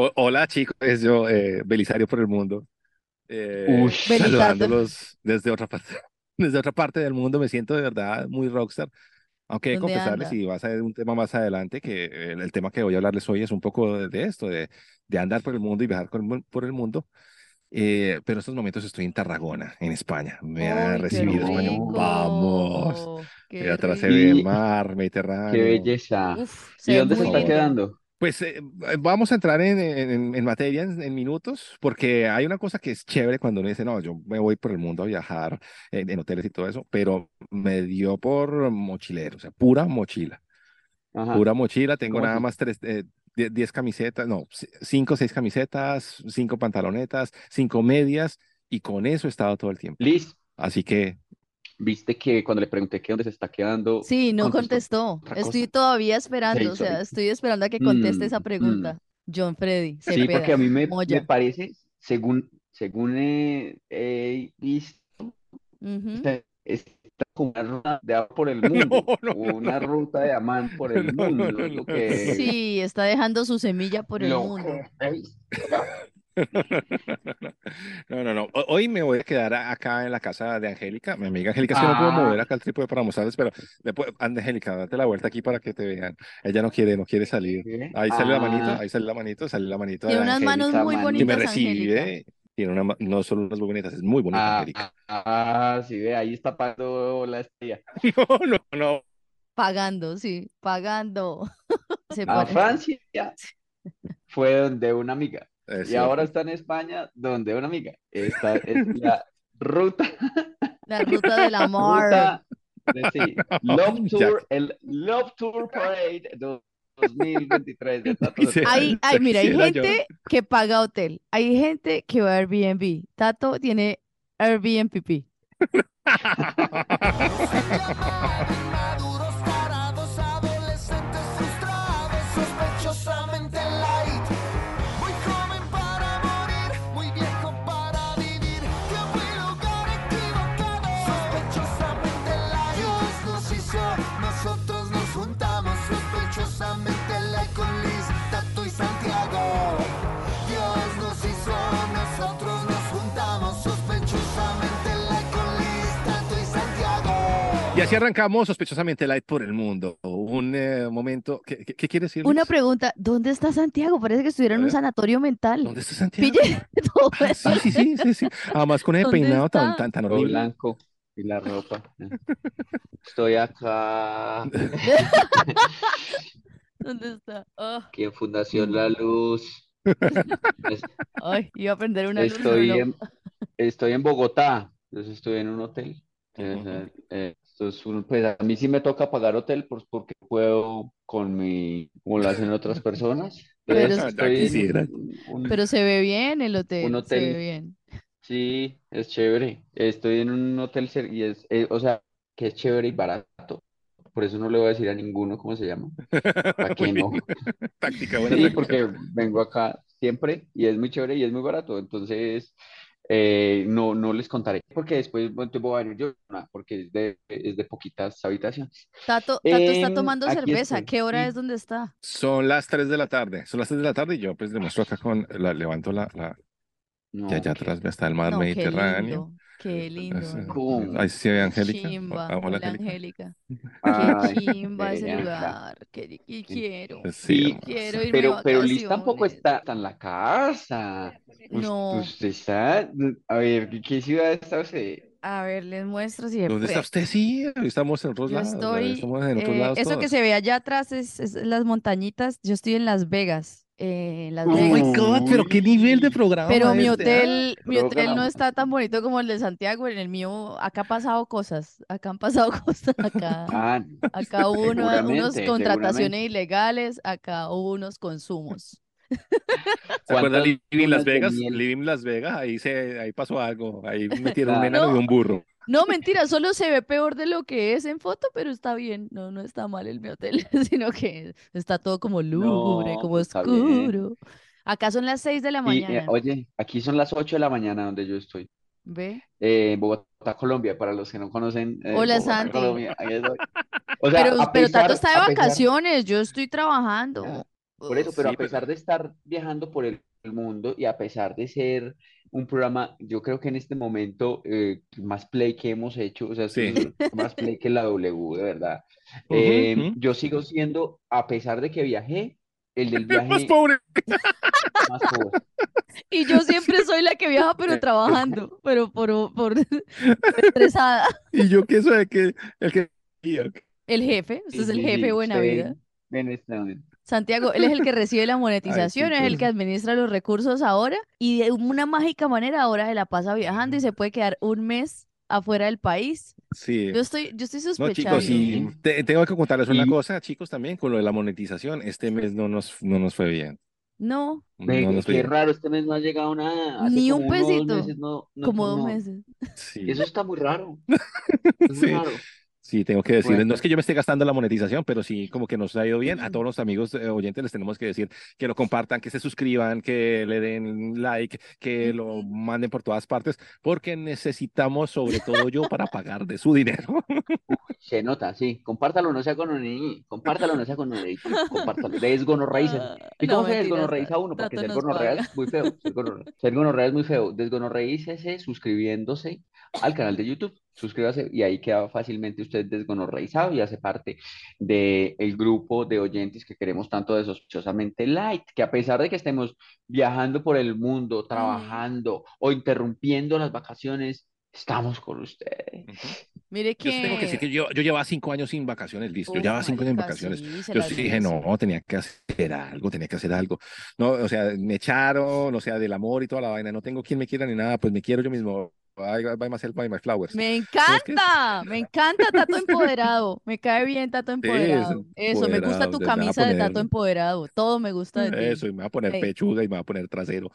O- hola chicos, es yo, eh, Belisario por el mundo. Eh, Ush. saludándolos desde otra parte, desde otra parte del mundo. Me siento de verdad muy rockstar. Aunque he de ¿Dónde confesarles, anda? y vas a ver un tema más adelante, que el, el tema que voy a hablarles hoy es un poco de, de esto, de, de andar por el mundo y viajar con- por el mundo. Eh, pero en estos momentos estoy en Tarragona, en España. Me ha qué recibido España. Vamos. qué Y atrás se rico. ve el mar Qué Mediterráneo. belleza. Uf, ¿Y dónde se está lindo. quedando? Pues eh, vamos a entrar en, en, en materia en, en minutos, porque hay una cosa que es chévere cuando uno dice, no, yo me voy por el mundo a viajar en, en hoteles y todo eso, pero me dio por mochilero, o sea, pura mochila, Ajá. pura mochila, tengo ¿Cómo nada así? más tres, eh, die- diez camisetas, no, c- cinco o seis camisetas, cinco pantalonetas, cinco medias, y con eso he estado todo el tiempo. Liz, Así que, viste que cuando le pregunté que dónde se está quedando, Sí, no contestó contestó. Estoy todavía esperando, Sí, o sea, estoy esperando a que conteste esa Mm, pregunta. John Freddy, Sí, porque Cepeda, a mí me, me parece, según, según he, he visto, Ujú. está, está como una ruta de amor por el mundo, no, o una ruta de amán por el No, no, mundo, no, lo no. que, Sí, está dejando su semilla por el mundo. No, no, no. Ho- Hoy me voy a quedar acá en la casa de Angélica. Mi amiga Angélica, es que no puedo mover Ah, acá el trípode para mostrarles, pero después, Angélica, date la vuelta aquí para que te vean. Ella no quiere, no quiere salir. Ahí sale la manito, Ah, ahí sale la manito, sale la manito de Tiene unas manos muy Esa y me bonitas, Angélica. recibe. Tiene una, no solo unas muy bonitas, es muy bonita ah, Angélica. ah, sí, ve, ahí está pagando la estrella. No, no, no. Pagando, sí, pagando. Se A Francia fue donde una amiga. Es Y ahora está en España, donde una amiga. Esta es la ruta, La ruta del amor. ruta de sí, Love Tour, el Love Tour Parade 2023 de Tato Cepeda. Hay, hay, mira, hay quisiera yo. gente que paga hotel, hay gente que va a Airbnb. Tato tiene Airbnb. Y así arrancamos sospechosamente light por el mundo. Un eh, momento. ¿Qué, qué, qué quiere decir? Una pregunta, ¿dónde está Santiago? Parece que estuviera en A un sanatorio mental. ¿Dónde está Santiago? Pille todo Ah, eso. Sí, sí, sí, sí, sí. Además con ese ¿Dónde peinado tan, está? tan, tan Todo horrible. blanco y la ropa. Estoy acá, ¿Dónde está? Aquí en Fundación La Luz. Ay, iba a prender una luz, Estoy no. en, estoy en Bogotá, entonces estoy en un hotel. Eh, eh, eh, esto es un- pues a mí sí me toca pagar hotel pues, porque puedo con mi, como lo hacen otras personas. Pero Entonces estoy en un- Pero se ve bien el hotel, Un se ve hotel. bien. sí, es chévere. Estoy en un hotel cer- y es, eh, o sea, que es chévere y barato. Por eso no le voy a decir a ninguno cómo se llama. ¿Para qué no? Táctica, buena Sí, táctica. porque vengo acá siempre y es muy chévere y es muy barato. Entonces, eh, no, no les contaré porque después bueno, te voy a venir yo, porque es de, es de poquitas habitaciones. Tato, Tato está Em, tomando cerveza. estoy. ¿Qué hora es donde está? Son las 3 de la tarde. Son las 3 de la tarde y yo pues demuestro acá con la levanto la, la No, y allá atrás está el mar No, qué Mediterráneo. Qué lindo. Eh, ¿Cómo? ahí se ve Qué Angélica. chimba, Hola, hola Angélica. Angélica. Ay, Qué chimba ese lugar. Qué, qué quiero. Sí, Y- hermosa. Quiero irme Pero, pero Liz tampoco está, en la casa. No. Usted está, a ver, ¿qué, qué ciudad está usted? A ver, les muestro si ¿Dónde está usted? Sí, estamos en otros Yo lados. estoy, Estamos en otros eh, lados eso que se ve allá atrás es, es las montañitas. Yo estoy en Las Vegas, eh, Las Oh my God, pero qué nivel de programa Pero mi este, hotel, mi hotel no está tan bonito como el de Santiago. En el mío, acá ha pasado cosas. Acá han pasado cosas. Acá, Ah, acá hubo unos seguramente, contrataciones ilegales. Acá hubo unos consumos. ¿Se acuerda ¿Cuántas Living Las Vegas? Living Las Vegas, ahí se, ahí pasó algo, ahí metieron un Ah. enano y No. un burro. No, mentira, solo se ve peor de lo que es en foto, pero está bien. No, no está mal el mi hotel, sino que está todo como lúgubre, No, como oscuro. Acá son las 6 de la Y, eh, mañana. oye, aquí son las 8 de la mañana donde yo estoy. ¿Ve? Eh, Bogotá, Colombia, para los que no conocen. eh, Hola, Bogotá, Santi. Colombia, ahí estoy. O sea, Pero, a pero Tato pesar- está de pesar- vacaciones, yo estoy trabajando. Por eso, pero Sí, a pesar pero- de estar viajando por el, el mundo y a pesar de ser un programa, yo creo que en este momento eh, más play que hemos hecho, o sea, Sí. esto es más play que la W, de verdad. Eh, ujú. yo sigo siendo, a pesar de que viajé, el del Más viaje pobre. más pobre. Y yo siempre soy la que viaja, pero trabajando, pero por, por estresada. Y yo que soy el que, el que El jefe, usted Sí, es el jefe sí, buena vida. en este momento. Santiago, él es el que recibe la monetización, es el que administra los recursos ahora y de una mágica manera ahora se la pasa viajando y se puede quedar un mes afuera del país. Sí. Yo estoy, yo estoy No, sospechando. chicos, y te- tengo que contarles una Y- cosa, chicos, también con lo de la monetización. Este mes no nos, no nos fue bien. No, Ve, No nos fue qué bien. raro, este mes no ha llegado nada. Hace Ni como un uno o dos pesito. meses no, no- como dos no. meses. Sí, Eso está muy raro. Es muy Sí. raro. Sí, tengo que decirles, Bueno. no es que yo me esté gastando la monetización, pero sí como que nos ha ido bien. A todos los amigos eh, oyentes les tenemos que decir que lo compartan, que se suscriban, que le den like, que lo manden por todas partes, porque necesitamos, sobre todo yo, para pagar de su dinero. Se nota, sí. Compártalo, no sea con un compártalo, no sea con un compártalo. Desgonorreiza. ¿Y No, cómo se mentiras, desgonorreiza uno? Porque ser gonorrea es muy feo. Ser gonorrea es muy feo. Desgonorreícese suscribiéndose al canal de YouTube. Suscríbase y ahí queda fácilmente usted desgonorreizado y hace parte del grupo de oyentes que queremos tanto de sospechosamente light, que a pesar de que estemos viajando por el mundo, trabajando o interrumpiendo las vacaciones, estamos con ustedes. Mire Yo sí tengo que decir que... que yo, yo llevaba cinco años sin vacaciones, listo. Yo Uf, llevaba cinco años marica, vacaciones. sí, Yo sí dije, merece. no, tenía que hacer algo, tenía que hacer algo. No, o sea, me echaron, o sea, del amor y toda la vaina. No tengo quien me quiera ni nada, pues me quiero yo mismo. I buy myself, buy my flowers. Me es que- encanta, me encanta Tato Empoderado. Me cae bien Tato Empoderado. Eso, me gusta tu camisa de Tato Empoderado. Todo me gusta de ti. Eso, y me va a poner pechuga y me va a poner trasero.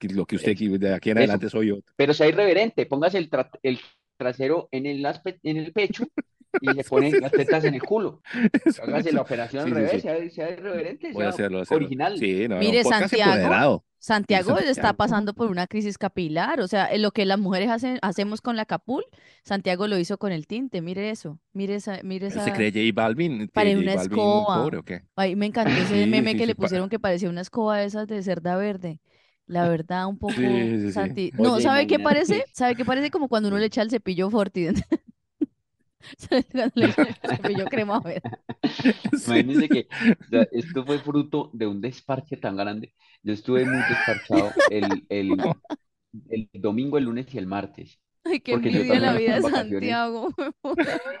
Lo que usted qui- de aquí en Eso. adelante soy yo. Pero sea irreverente, póngase el, tra- el trasero en el, en el pecho y se ponen las tetas en el culo. Hágase la operación Sí, al sí, revés, sí. sea, sea irreverente, Voy a sea hacerlo, hacerlo. original. Sí, no, no, Mire, Santiago, empoderado. Santiago está Santiago. pasando por una crisis capilar, o sea, en lo que las mujeres hacen, hacemos con la capul, Santiago lo hizo con el tinte, mire eso, mire esa, mire esa, ¿Se cree J Balvin? J una Balvin escoba. pobre o qué? Ay, me encantó ese Sí, meme sí, que sí, le pusieron que parecía una escoba de esas de cerda verde. La verdad, un poco Sí, sí, sí. Santi. No, Oye, ¿sabe qué parece? ¿Sabe qué parece? Como cuando uno le echa el cepillo Forti. Cepillo crema verde. Imagínense que o sea, esto fue fruto de un desparche tan grande. Yo estuve muy desparchado el, el, el domingo, el lunes y el martes. Ay, qué Porque yo envidia la vida de estoy en vacaciones. Santiago.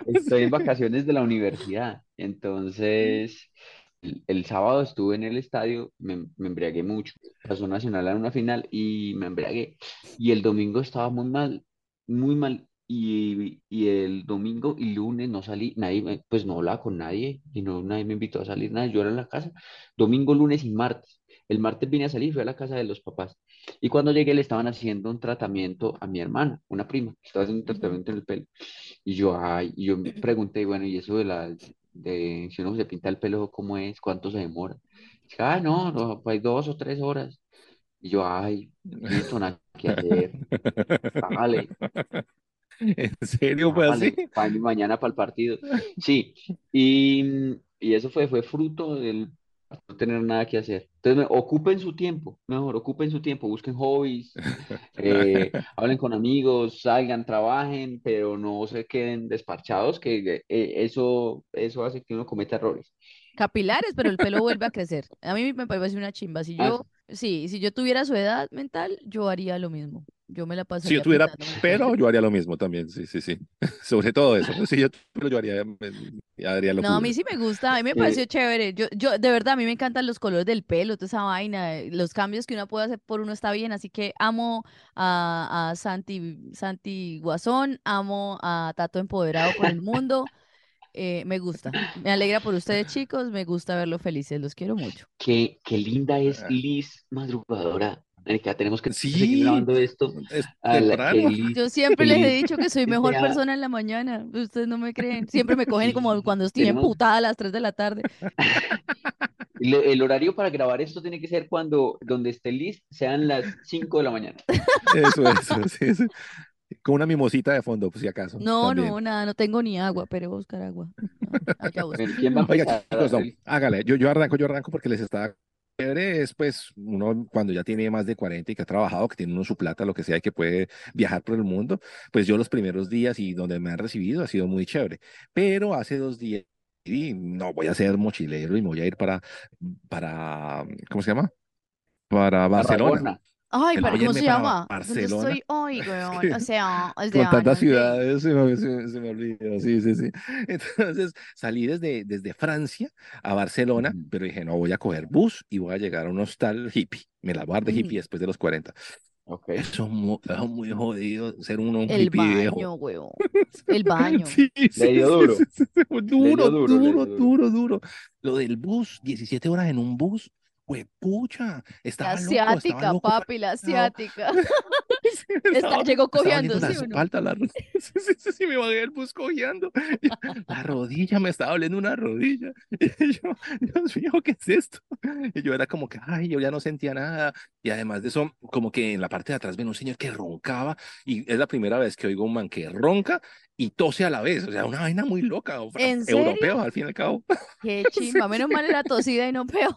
Estoy en vacaciones de la universidad. Entonces, el, el sábado estuve en el estadio, me, me embriagué mucho. Pasó Nacional a una final y me embriagué. Y el domingo estaba muy mal, muy mal. Y, y el domingo y lunes no salí, nadie, me- pues no hablaba con nadie y no, nadie me invitó a salir, nada, yo era en la casa. Domingo, lunes y martes. El martes vine a salir, fui a la casa de los papás. Y cuando llegué le estaban haciendo un tratamiento a mi hermana, una prima, que estaba haciendo un tratamiento en el pelo. Y yo, ay, y yo me pregunté, bueno, ¿y eso de la, de si uno se pinta el pelo, cómo es? ¿Cuánto se demora? Dice, ah, no, no, pues dos o tres horas. Y yo, ay, listo, nada que hacer. Vale, ¿En serio fue así? mañana para el partido. Sí, y, y eso fue, fue fruto del no tener nada que hacer. Entonces, ocupen su tiempo, mejor, ocupen su tiempo, busquen hobbies, eh, hablen con amigos, salgan, trabajen, pero no se queden desparchados, que eh, eso, eso hace que uno cometa errores. Capilares, pero el pelo vuelve a crecer. A mí me parece una chimba. Si Ah, yo, sí, si yo tuviera su edad mental, yo haría lo mismo. Yo me la Si pasaría yo tuviera pero pelo. yo haría lo mismo también, sí, sí, sí. Sobre todo eso. Si yo pero yo haría, me- haría lo No, a mí sí me gusta, a mí me Eh, pareció chévere. Yo, yo, de verdad, a mí me encantan los colores del pelo, toda esa vaina, los cambios que uno puede hacer por uno está bien, así que amo a, a Santi, Santi Guasón, amo a Tato Empoderado por el mundo. eh, me gusta. Me alegra por ustedes, chicos. Me gusta verlos felices. Los quiero mucho. Qué, qué linda es Ah. Liz madrugadora. Marica, tenemos que Sí. seguir grabando esto. Es que Yo siempre les he dicho que soy mejor persona en la mañana. Ustedes no me creen. Siempre me cogen como cuando estoy Tenemos- emputada a las 3 de la tarde. El, el horario para grabar esto tiene que ser cuando donde esté Liz sean las 5 de la mañana. Eso, eso, sí, sí. Con una mimosita de fondo, pues si acaso. No, también. no, nada, no tengo ni agua, pero voy a buscar agua. No, allá voy. Bueno, ¿Quién va a Oiga, empezar? chicos, no, hágale. Yo, yo arranco, yo arranco porque les está chévere. Es pues uno cuando ya tiene más de 40 y que ha trabajado, que tiene uno su plata, lo que sea, y que puede viajar por el mundo. Pues yo los primeros días y donde me han recibido ha sido muy chévere. Pero hace dos días y no voy a ser mochilero y me voy a ir para, para, ¿cómo se llama? Para Barcelona. Ay, pero ¿cómo se llama? ¿Dónde Barcelona. estoy hoy, weón? O sea, es de Con tantas ciudades se me, se- se me olvidó, sí, sí, sí. Entonces salí desde, desde Francia a Barcelona, Ujú. pero dije, no, voy a coger bus y voy a llegar a un hostal hippie. Me la voy a dar de Ujú. hippie después de los 40. Ok. Eso es muy, eso es muy jodido, ser uno un El hippie viejo. baño, weón. El baño. Sí, sí, dio sí, duro. sí, sí, sí, Duro, dio duro, duro, le duro, dio duro, duro. Lo del bus, 17 horas en un bus, pucha, La estaba loco, asiática, estaba loco. papi, la asiática. Está- llegó cojeando, la ¿sí no? la sí, sí, sí, sí, me bajé del bus cojeando. La rodilla, me estaba doliendo una rodilla. Y yo, Dios mío, ¿qué es esto? Y yo era como que, ay, yo ya no sentía nada. Y además de eso, como que en la parte de atrás ven un señor que roncaba. Y es la primera vez que oigo un man que ronca y tose a la vez. O sea, una vaina muy loca. ¿En serio? Europeo, al fin y al cabo. Qué chimba. Menos mal era tosida y no peor.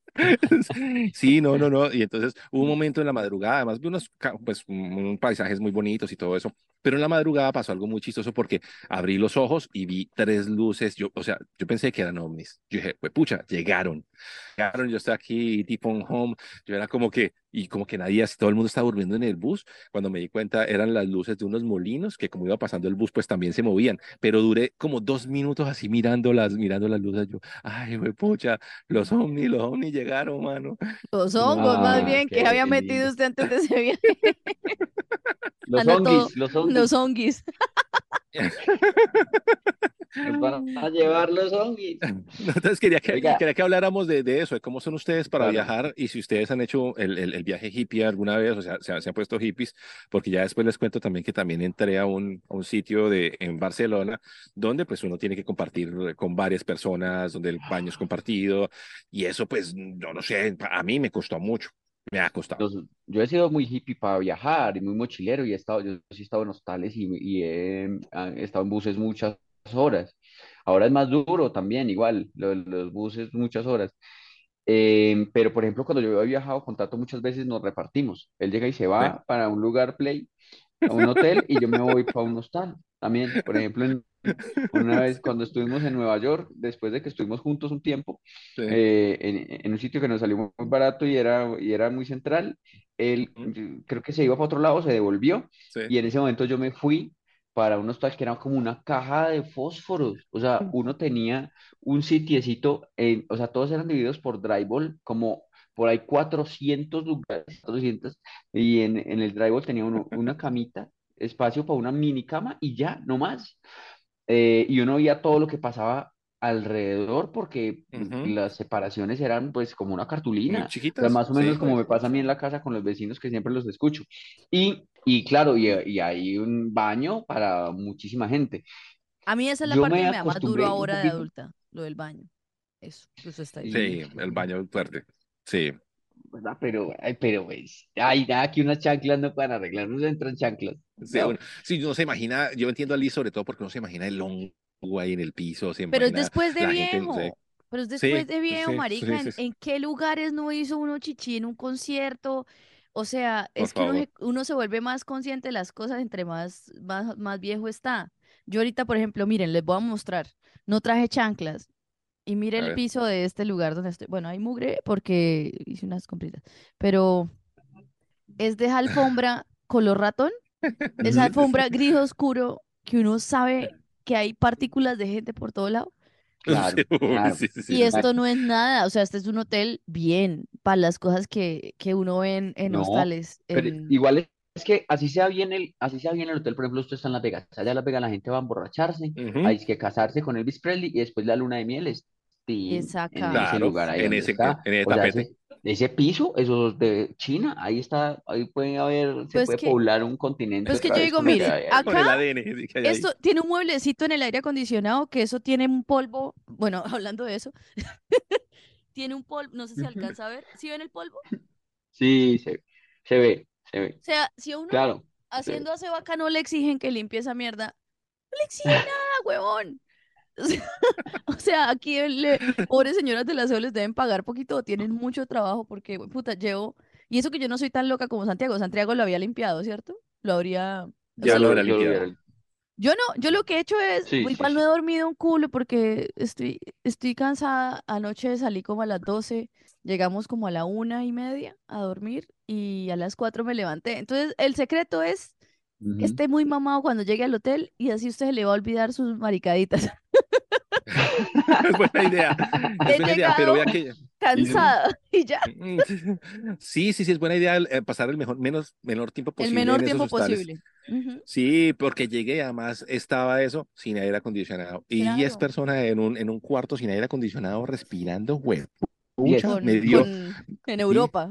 Sí, no, no, no. Y entonces hubo un momento en la madrugada, además vi unos pues, un- paisajes muy bonitos y todo eso, pero en la madrugada pasó algo muy chistoso porque abrí los ojos y vi tres luces. Yo, o sea, yo pensé que eran ovnis. Yo dije, pues pucha, llegaron. Llegaron, yo estoy aquí, tipo on home. Yo era como que, y como que nadie, todo el mundo estaba durmiendo en el bus. Cuando me di cuenta, eran las luces de unos molinos que, como iba pasando el bus, pues también se movían. Pero duré como dos minutos así mirando las, mirando las luces. Yo, ay, güey, pucha, los ovnis, los ovnis llegaron, mano. Los hongos, más Ah, bien, que había lindo. metido usted antes de ese viaje. Los honguis, los honguis. Los honguis. Nos van a llevar los honguis. Entonces quería que, Oiga. quería que habláramos de, de eso, de cómo son ustedes para Claro. viajar y si ustedes han hecho el, el, el viaje hippie alguna vez, o sea, se, se han puesto hippies, porque ya después les cuento también que también entré a un, a un sitio de, en Barcelona donde pues uno tiene que compartir con varias personas, donde el baño es compartido y eso pues, no sé, a mí me costó mucho, me ha costado. Los- yo he sido muy hippie para viajar y muy mochilero y he estado, yo sí he estado en hostales y, y he, ah, he estado en buses muchas horas. Ahora es más duro también, igual, lo de los buses muchas horas. Eh, pero por ejemplo, cuando yo he viajado con Tato muchas veces nos repartimos. Él llega y se va Sí. para un lugar play, a un hotel y yo me voy para un hostal. También, por ejemplo, en- una vez cuando estuvimos en Nueva York, después de que estuvimos juntos un tiempo, Sí. eh, en, en un sitio que nos salió muy barato y era, y era muy central. Él creo que se iba para otro lado, se devolvió Sí. y en ese momento yo me fui para un hostal que era como una caja de fósforos. O sea, uno tenía un sitiecito, en, o sea, todos eran divididos por drywall, como por ahí 400 lugares, 400, y en, en el drywall tenía uno, una camita, espacio para una mini cama y ya, no más. Eh, y uno veía todo lo que pasaba alrededor porque las separaciones eran pues como una Muy cartulina. O sea, chiquitas. más o sí. menos como me pasa a mí en la casa con los vecinos que siempre los escucho. Y, y claro, y, y hay un baño para muchísima gente. A mí esa es la Yo parte me que me da más duro ahora de adulta, lo del baño. Eso, eso está ahí. Sí, el baño fuerte. Sí. ¿verdad? Pero, ay, pero pues, ay, nada, aquí unas chanclas no pueden arreglar, no se entran chanclas. Sí, No. uno- sí, uno se imagina, yo entiendo a Liz sobre todo porque uno se imagina el hongo ahí en el piso, se Pero es después de la gente, viejo. no sé. Pero es Sí, después de viejo, sí, marica. sí, ¿En, sí, sí. en qué lugares no hizo uno chichi en un concierto? O sea, Por es que uno se, uno se vuelve más consciente de las cosas entre más, más, más viejo está. Yo ahorita, por ejemplo, miren, les voy a mostrar. No traje chanclas. Y mire el piso de este lugar donde estoy. Bueno, hay mugre porque hice unas compritas. Pero es de alfombra color ratón. Esa alfombra gris oscuro que uno sabe que hay partículas de gente por todo lado. Claro, claro. sí, sí, sí, Y esto no es nada, o sea, este es un hotel bien para las cosas que, que uno ve en, en No, hostales. Pero en- igual es que así sea bien el, así sea bien el hotel, por ejemplo, usted está en Las Vegas, allá en Las Vegas la gente va a emborracharse, Ujú. hay que casarse con Elvis Presley y después la luna de miel es en ese lugar ahí en ese, está. en el O sea, tapete. Ese, ese piso, eso es de China, ahí está, ahí puede haber, se Pues puede que, poblar un continente pues que otra yo digo, que mire. Con el acá ADN que hay ahí. esto tiene un mueblecito en el aire acondicionado que eso tiene un polvo, bueno, hablando de eso, tiene un polvo, no sé si alcanza a ver, ¿sí ven el polvo? Sí, se, se ve, se ve, O sea, si a uno claro. haciendo hace vaca no le exigen que limpie esa mierda, no le exigen nada, huevón. O sea, o sea, aquí el, eh, pobres señoras del aseo les deben pagar poquito, tienen mucho trabajo porque, puta, llevo, y eso que yo no soy tan loca como Santiago, Santiago lo había limpiado, ¿cierto? Lo habría, o Ya sea, lo lo limpiado. yo no, yo lo que he hecho es, Sí, sí, igual no sí. he dormido un culo porque estoy, estoy cansada. Anoche salí como a las 12, llegamos como a la una y media a dormir y a las 4 me levanté. Entonces, el secreto es que Ujú. esté muy mamado cuando llegue al hotel y así usted se le va a olvidar sus maricaditas. Es buena idea. Es buena idea, pero vea que. cansada y ya, Sí, sí, sí, es buena idea eh, pasar el mejor, menos, menor tiempo el posible menor en esos tiempo posible. Sí, porque llegué, además estaba eso sin aire acondicionado. Y 10 Claro, personas en un, en un cuarto sin aire acondicionado respirando, güey. Con, me dio, con, en Europa.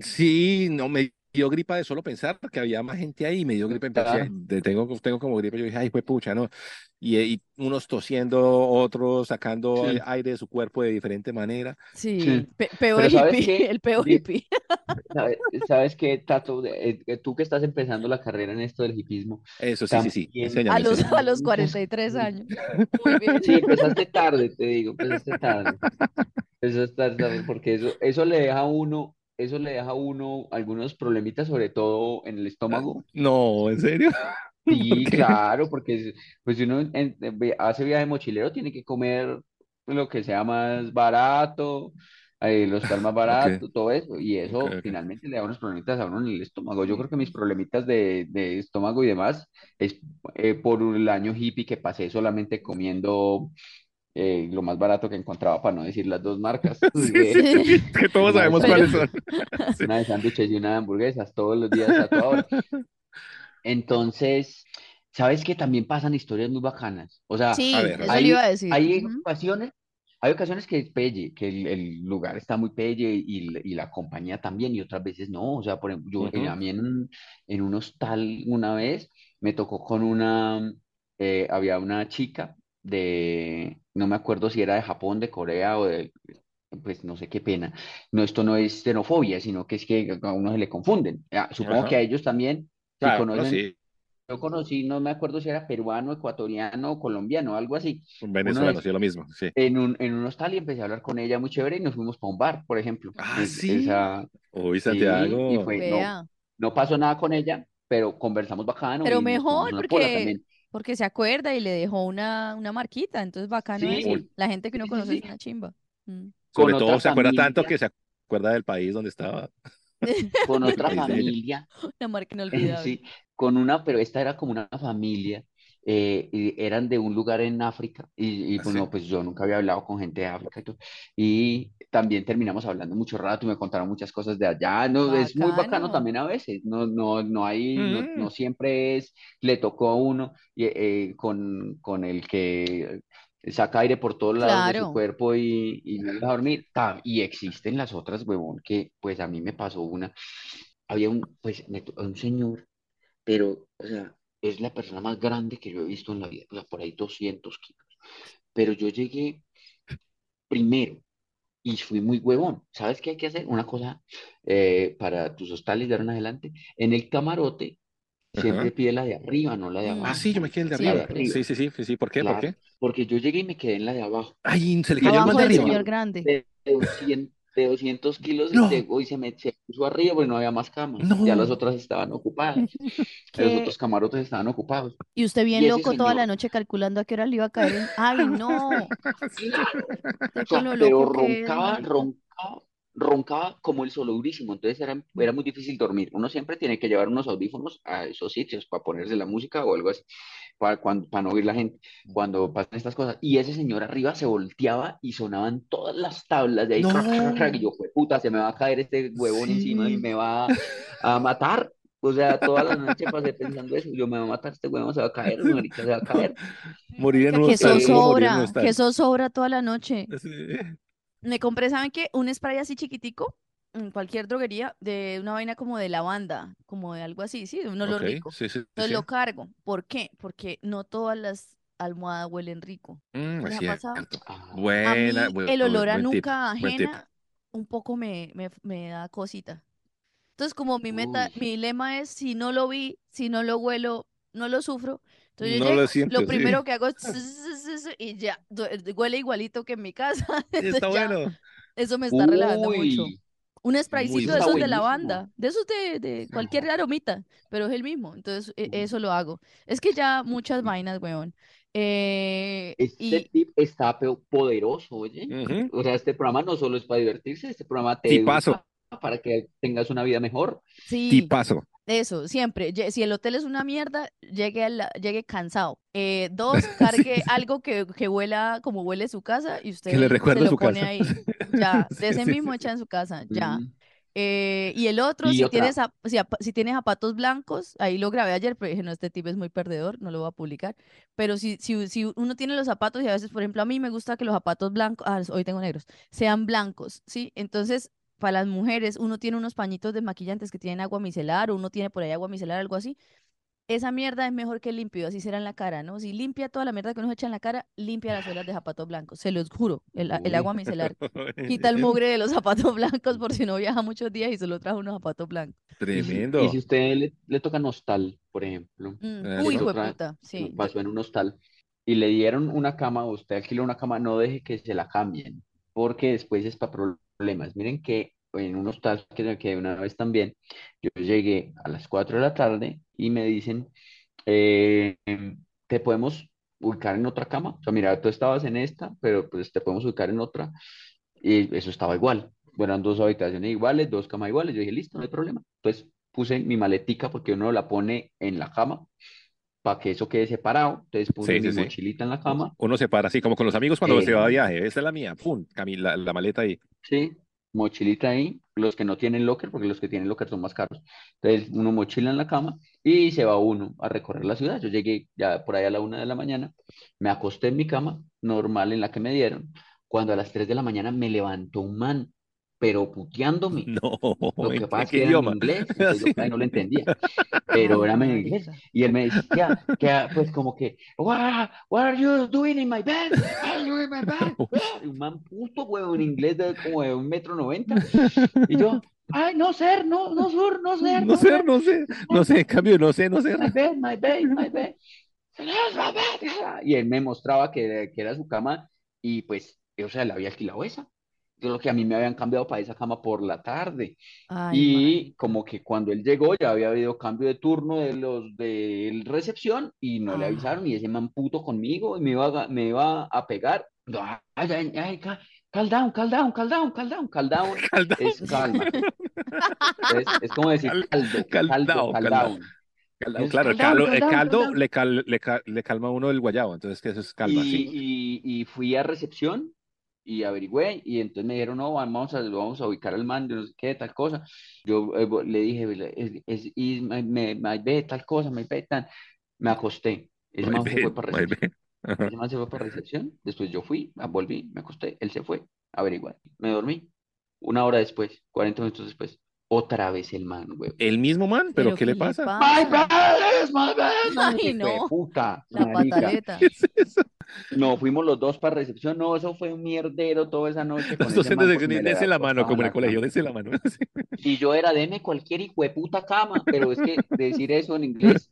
sí, no, me dio gripa de solo pensar que había más gente ahí, me dio gripa, empecé, Claro. de- tengo, tengo como gripa, yo dije, ay, fue pucha, ¿no? Y, eh, y unos tosiendo, otros sacando Sí, aire de su cuerpo de diferente manera. Sí, sí. pe- peo Pero ¿sabes hippie, qué? el peo Di- hippie. ¿Sabe- ¿Sabes qué, Tato? Eh, eh, Tú que estás empezando la carrera en esto del hipismo, Eso, sí, sí, sí, también A enséñame, los, enséñame. a los muchas 43 años. Muy bien. Sí, empezaste tarde, te digo, empezaste tarde. Empezaste tarde porque eso, eso le deja a uno, eso le deja a uno algunos problemitas, sobre todo en el estómago. No, ¿en serio? ¿Por Sí, claro, porque es- pues si uno en- en- hace viaje mochilero, tiene que comer lo que sea más barato, eh, los tal más barato, todo eso, y eso finalmente le da unos problemitas a uno en el estómago. Yo creo que mis problemitas de, de estómago y demás es eh, por el año hippie que pasé solamente comiendo eh, lo más barato que encontraba, para no decir las dos marcas, Sí, que sí, Sí, que todos una de sabemos cuáles sándwiches, son. Una de sándwiches y una de hamburguesas todos los días a toda hora. Entonces, ¿sabes que también pasan historias muy bacanas? O sea, A sí, ver, eso le iba hay, a decir. hay ocasiones, hay ocasiones que es pelle, que el, el lugar está muy pelle y, y la compañía también, y otras veces no. O sea, por ejemplo, yo eh, Ujú. a mí en un, en un hostal una vez me tocó con una, eh, había una chica de, no me acuerdo si era de Japón, de Corea o de, pues no sé qué pena. No, esto no es xenofobia, sino que es que a uno se le confunden. Ah, supongo que a Ajá. ellos también, si Claro, no, sí. yo conocí, no me acuerdo si era peruano, ecuatoriano, colombiano, algo así. Un venezolano, sí, lo mismo, sí. en un, en un hostal y empecé a hablar con ella muy chévere y nos fuimos para un bar, por ejemplo. Ah, Es- sí. esa, Uy, sí, y Santiago. fue, no, no pasó nada con ella, pero conversamos bacano Pero y mejor porque, también. Porque se acuerda y le dejó una, una marquita. Entonces, bacano eso. Sí, La gente que sí, sí, conoce es una chimba. Mm. Sobre Con todo se acuerda tanto que se acuerda del país donde estaba, con otra familia, Una marca inolvidable. sí, con una, pero esta era como una familia, eh, y eran de un lugar en África, y, y ¿Ah, pues no, pues yo nunca había hablado con gente de África y todo, y también terminamos hablando mucho rato y me contaron muchas cosas de allá, no, es muy bacano. también a veces, no, no, no hay, no, Mm. no siempre es, le tocó a uno, y, eh, con, con el que saca aire por todos lados de su Claro. cuerpo y, y no deja dormir, y existen las otras, huevón, que pues a mí me pasó una, había un, pues, me un señor pero, o sea, es la persona más grande que yo he visto en la vida, o sea, por ahí 200 kilos. Pero yo llegué primero y fui muy huevón. ¿Sabes qué hay que hacer? Una cosa eh, para tus hostales de ahora en adelante. En el camarote siempre Ajá. pide la de arriba, no la de Ah, abajo. sí, yo me quedé de La de arriba. Arriba, Sí, sí, sí, sí, sí. ¿Por qué? ¿Por qué? Porque yo llegué y me quedé en la de abajo. Ay, se le cayó el Abajo de arriba. señor grande. de 200, de 200 kilos No, llegó y se, me, se puso arriba porque no había más camas. Ya las otras estaban ocupadas. Los otros camarotes estaban ocupados. Y usted bien Y loco toda la noche calculando a qué hora le iba a caer. Ay, no. claro, O sea, pero roncaba, roncaba, roncaba como el solo durísimo, entonces era, era muy difícil dormir. Uno siempre tiene que llevar unos audífonos a esos sitios para ponerse la música o algo así, para, cuando, para no oír la gente cuando pasan estas cosas. Y ese señor arriba se volteaba y sonaban todas las tablas de ahí, crack, crack, crack, y No. yo, puta, se me va a caer este huevón encima y Sí. me va a matar. O sea, toda la noche pasé pensando eso. Yo me voy a matar, este huevón se va a caer, marica, se va a caer. Morir en un Que hostal, eso ¿cómo morir en un sobra, que eso sobra toda la noche. Sí. Me compré, ¿saben qué? Un spray así chiquitico en cualquier droguería de una vaina como de lavanda, como de algo así, sí, un olor Ok, rico. sí, sí, Entonces sí. lo cargo. ¿Por qué? Porque no todas las almohadas huelen rico. Mm, ¿Les es ha pasado? cierto. Ah, A mí Buena, bu- el olor a buen nuca buen tip. ajena un poco me, me, me da cosita. Entonces, como mi meta, Uy. mi lema es, si no lo vi, si no lo huelo, no lo sufro. Entonces yo No lo siento, sí. primero que hago es y ya, huele igualito que en mi casa. Está ya, bueno. eso me está relajando mucho. Un spraycito de esos de buenísimo. lavanda, de esos de, de cualquier aromita, pero es el mismo. Entonces, e- eso lo hago. Es que ya muchas vainas, weón. Eh, este y tip está poderoso, oye. O sea, este programa no solo es para divertirse, este programa te Tipazo. educa para que tengas una vida mejor. sí. Tipazo. Eso, siempre. Si el hotel es una mierda, llegue, a la- llegue cansado. Eh, dos, cargue algo que, que huela como huele su casa y usted Que le se recuerde lo su pone casa. ahí. Ya, Sí, de ese sí, mismo sí. echa en su casa, ya. Mm. Eh, y el otro, Y si otra. tiene, zap- si, apa- si tiene zapatos blancos, ahí lo grabé ayer, pero dije, no, este tipo es muy perdedor, no lo voy a publicar. Pero si, si, si uno tiene los zapatos y a veces, por ejemplo, a mí me gusta que los zapatos blancos, ah, hoy tengo negros, sean blancos, ¿sí? Entonces, para las mujeres, uno tiene unos pañitos desmaquillantes que tienen agua micelar, o uno tiene por ahí agua micelar, algo así. Esa mierda es mejor que limpio, así será en la cara, ¿no? Si limpia toda la mierda que uno se echa en la cara, limpia las suelas de zapatos blancos, se los juro, el, el agua micelar. Quita el mugre de los zapatos blancos por si no viaja muchos días y solo trajo unos zapatos blancos. Y si, Tremendo. y si usted le, le toca en hostal, por ejemplo, Mm, Ah, Uy, hijo de puta, sí. pasó en un hostal y le dieron una cama, usted alquiló una cama, no deje que se la cambien, porque después es para problemas. Miren que en un hostal que, que una vez también, yo llegué a las 4 de la tarde y me dicen, eh, te podemos ubicar en otra cama. O sea, mira, tú estabas en esta, pero pues te podemos ubicar en otra. Y eso estaba igual. Eran dos habitaciones iguales, dos camas iguales. Yo dije, listo, no hay problema. Entonces puse mi maletica porque uno la pone en la cama para que eso quede separado. Entonces puse Sí, sí, mi sí. mochilita en la cama. Uno se para así, como con los amigos cuando Eh, se va de viaje. Esta es la mía. Pum, la, la maleta ahí. Sí, mochilita ahí, los que no tienen locker, porque los que tienen locker son más caros. Entonces, uno mochila en la cama y se va uno a recorrer la ciudad. Yo llegué ya por ahí a la una de la mañana, me acosté en mi cama, normal en la que me dieron, cuando a las tres de la mañana me levantó un man, pero puteándome. No, Lo ¿en que pasa es que era en idioma? inglés, yo no lo entendía, pero era en inglés. Y él me decía, que, pues como que, what, what are you doing in my bed? What are you in my bed? Un man puto, huevo, en inglés de como de un metro noventa. Y yo, ay, no ser, no, no sur, no ser, No no sé, ser, no sé, no sé, en cambio, no sé, no sé. my bed, my bed, my bed. "Yes, my bed". Y él me mostraba que, que era su cama y pues, o sea, le había alquilado esa. Yo lo que a mí me habían cambiado para esa cama por la tarde. Ay, Y marica. como que cuando él llegó ya había habido cambio de turno de los de recepción y no le avisaron y ese man puto conmigo y me iba a, me iba a pegar. Ay, ay, ay, ca- calm down, calm down, calm down, calm down, calm down Caldao. es calma. Es, es como decir Cal- caldo, caldo, down. Caldao, Es claro, el, caldo calm down. le, cal- le, ca- le calma a uno el guayabo, entonces que eso es calma, Y, sí. y, y fui a recepción y averigüé y entonces me dijeron, no, vamos a, vamos a ubicar al man, de no sé qué, tal cosa. Yo eh, le dije, es, es, is my, my, my bed, tal cosa, my bed, tan. Me acosté. Ese man se fue para recepción. Ese man se fue para recepción. Después yo fui, ah, volví, me acosté, él se fue, averiguar. Me dormí. Una hora después, 40 minutos después, otra vez el man, güey. El mismo man, pero ¿Pero ¿qué le pasa? My bed, my bed, no, Ay, no. puta, La pataleta. ¿Qué es eso? No, fuimos los dos para recepción. No, eso fue un mierdero toda esa noche Los me le dense había la mano, como en en el colegio, dense la mano. Y yo era, deme cualquier hijo de puta cama, pero es que decir eso en inglés,